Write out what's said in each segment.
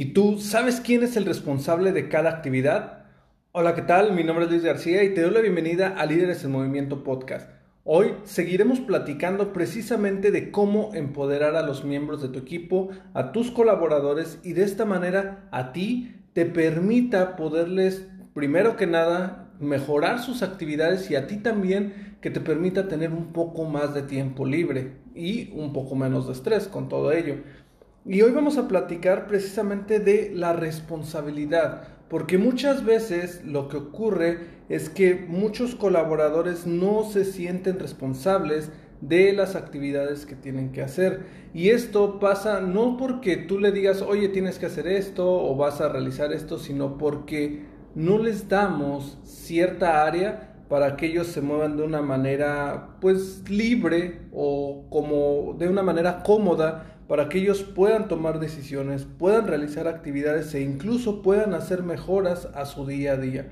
¿Y tú sabes quién es el responsable de cada actividad? Hola, ¿qué tal? Mi nombre es Luis García y te doy la bienvenida a Líderes en Movimiento Podcast. Hoy seguiremos platicando precisamente de cómo empoderar a los miembros de tu equipo, a tus colaboradores y de esta manera a ti te permita poderles, primero que nada, mejorar sus actividades y a ti también que te permita tener un poco más de tiempo libre y un poco menos de estrés con todo ello. Y hoy vamos a platicar precisamente de la responsabilidad, porque muchas veces lo que ocurre es que muchos colaboradores no se sienten responsables de las actividades que tienen que hacer. Y esto pasa no porque tú le digas, oye, tienes que hacer esto o vas a realizar esto, sino porque no les damos cierta área para que ellos se muevan de una manera pues libre o como de una manera cómoda para que ellos puedan tomar decisiones, puedan realizar actividades e incluso puedan hacer mejoras a su día a día.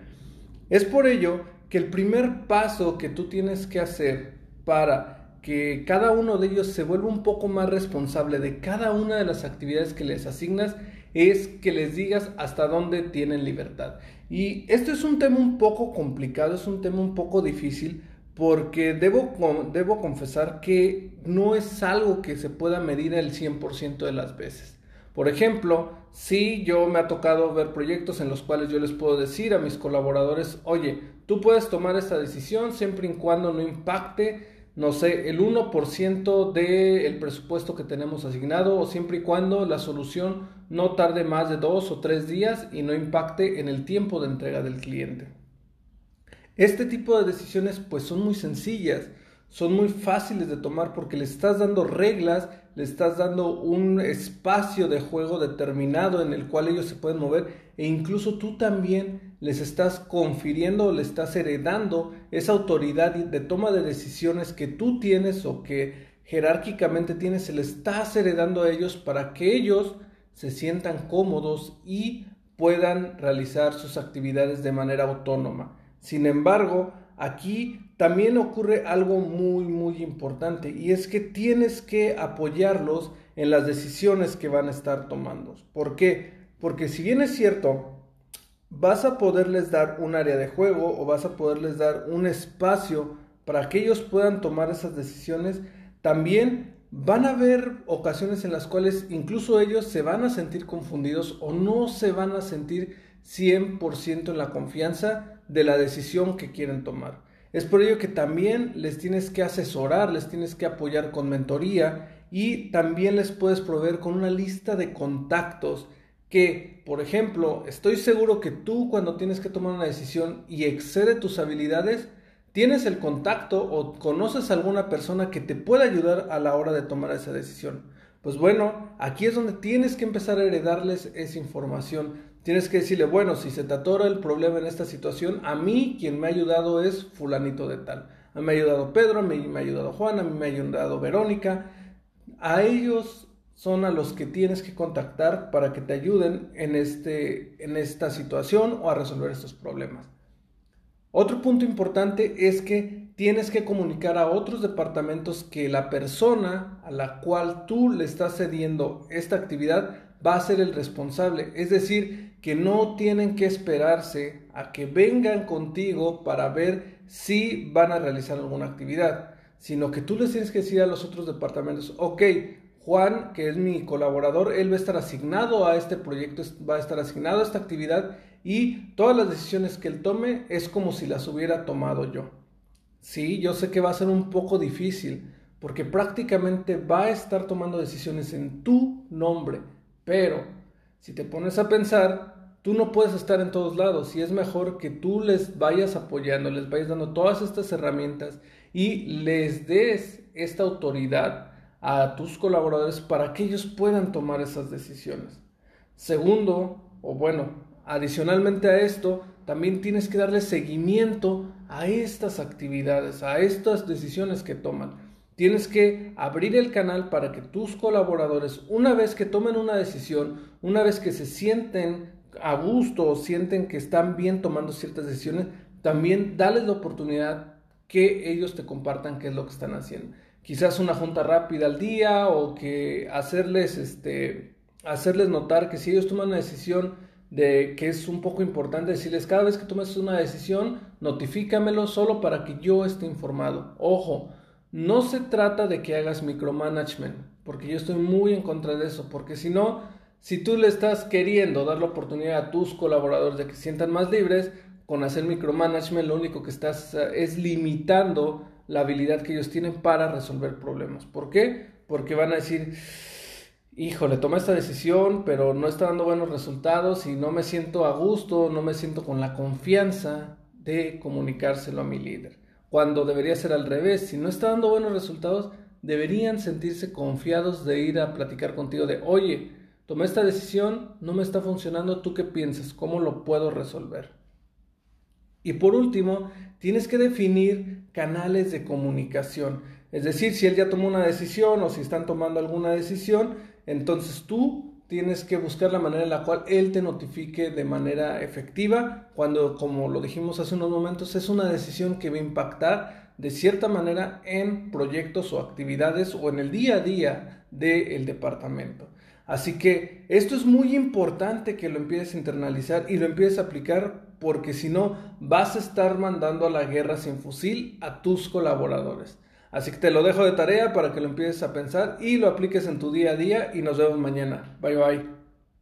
Es por ello que el primer paso que tú tienes que hacer para que cada uno de ellos se vuelva un poco más responsable de cada una de las actividades que les asignas es que les digas hasta dónde tienen libertad. Y esto es un tema un poco complicado, es un tema un poco difícil porque debo, debo confesar que no es algo que se pueda medir el 100% de las veces. Por ejemplo, si yo me ha tocado ver proyectos en los cuales yo les puedo decir a mis colaboradores, oye, tú puedes tomar esta decisión siempre y cuando no impacte, no sé, el 1% del presupuesto que tenemos asignado o siempre y cuando la solución no tarde más de dos o tres días y no impacte en el tiempo de entrega del cliente. Este tipo de decisiones pues son muy sencillas, son muy fáciles de tomar porque le estás dando reglas, le estás dando un espacio de juego determinado en el cual ellos se pueden mover e incluso tú también les estás confiriendo o le estás heredando esa autoridad de toma de decisiones que tú tienes o que jerárquicamente tienes, se le estás heredando a ellos para que ellos se sientan cómodos y puedan realizar sus actividades de manera autónoma. Sin embargo, aquí también ocurre algo muy, muy importante y es que tienes que apoyarlos en las decisiones que van a estar tomando. ¿Por qué? Porque si bien es cierto, vas a poderles dar un área de juego o vas a poderles dar un espacio para que ellos puedan tomar esas decisiones, también van a haber ocasiones en las cuales incluso ellos se van a sentir confundidos o no se van a sentir 100% en la confianza de la decisión que quieren tomar. Es por ello que también les tienes que asesorar, les tienes que apoyar con mentoría y también les puedes proveer con una lista de contactos que, por ejemplo, estoy seguro que tú cuando tienes que tomar una decisión y excede tus habilidades, tienes el contacto o conoces a alguna persona que te pueda ayudar a la hora de tomar esa decisión. Pues bueno, aquí es donde tienes que empezar a heredarles esa información. Tienes que decirle, bueno, si se te atora el problema en esta situación, a mí quien me ha ayudado es fulanito de tal. A mí me ha ayudado Pedro, a mí me ha ayudado Juan, a mí me ha ayudado Verónica. A ellos son a los que tienes que contactar para que te ayuden en, este, en esta situación o a resolver estos problemas. Otro punto importante es que tienes que comunicar a otros departamentos que la persona a la cual tú le estás cediendo esta actividad va a ser el responsable. Es decir, que no tienen que esperarse a que vengan contigo para ver si van a realizar alguna actividad, sino que tú les tienes que decir a los otros departamentos, ok, Juan, que es mi colaborador, él va a estar asignado a este proyecto, va a estar asignado a esta actividad y todas las decisiones que él tome es como si las hubiera tomado yo. Sí, yo sé que va a ser un poco difícil porque prácticamente va a estar tomando decisiones en tu nombre pero si te pones a pensar, tú no puedes estar en todos lados y es mejor que tú les vayas apoyando, les vayas dando todas estas herramientas y les des esta autoridad a tus colaboradores para que ellos puedan tomar esas decisiones. Segundo, o bueno, adicionalmente a esto, también tienes que darle seguimiento a estas actividades, a estas decisiones que toman. Tienes que abrir el canal para que tus colaboradores, una vez que tomen una decisión, una vez que se sienten a gusto sienten que están bien tomando ciertas decisiones, también dales la oportunidad que ellos te compartan qué es lo que están haciendo. Quizás una junta rápida al día o que hacerles, este, hacerles notar que si ellos toman una decisión de que es un poco importante decirles cada vez que tomes una decisión, notifícamelo solo para que yo esté informado. Ojo, no se trata de que hagas micromanagement, porque yo estoy muy en contra de eso, porque si no, si tú le estás queriendo dar la oportunidad a tus colaboradores de que se sientan más libres, con hacer micromanagement lo único que estás eh, es limitando la habilidad que ellos tienen para resolver problemas. ¿Por qué? Porque van a decir, híjole, tomé esta decisión, pero no está dando buenos resultados y no me siento a gusto, no me siento con la confianza de comunicárselo a mi líder cuando debería ser al revés. Si no está dando buenos resultados, deberían sentirse confiados de ir a platicar contigo de, oye, tomé esta decisión, no me está funcionando, ¿tú qué piensas? ¿Cómo lo puedo resolver? Y por último, tienes que definir canales de comunicación. Es decir, si él ya tomó una decisión o si están tomando alguna decisión, entonces tú tienes que buscar la manera en la cual él te notifique de manera efectiva cuando, como lo dijimos hace unos momentos, es una decisión que va a impactar de cierta manera en proyectos o actividades o en el día a día del departamento. Así que esto es muy importante que lo empieces a internalizar y lo empieces a aplicar porque si no vas a estar mandando a la guerra sin fusil a tus colaboradores. Así que te lo dejo de tarea para que lo empieces a pensar y lo apliques en tu día a día y nos vemos mañana. Bye bye.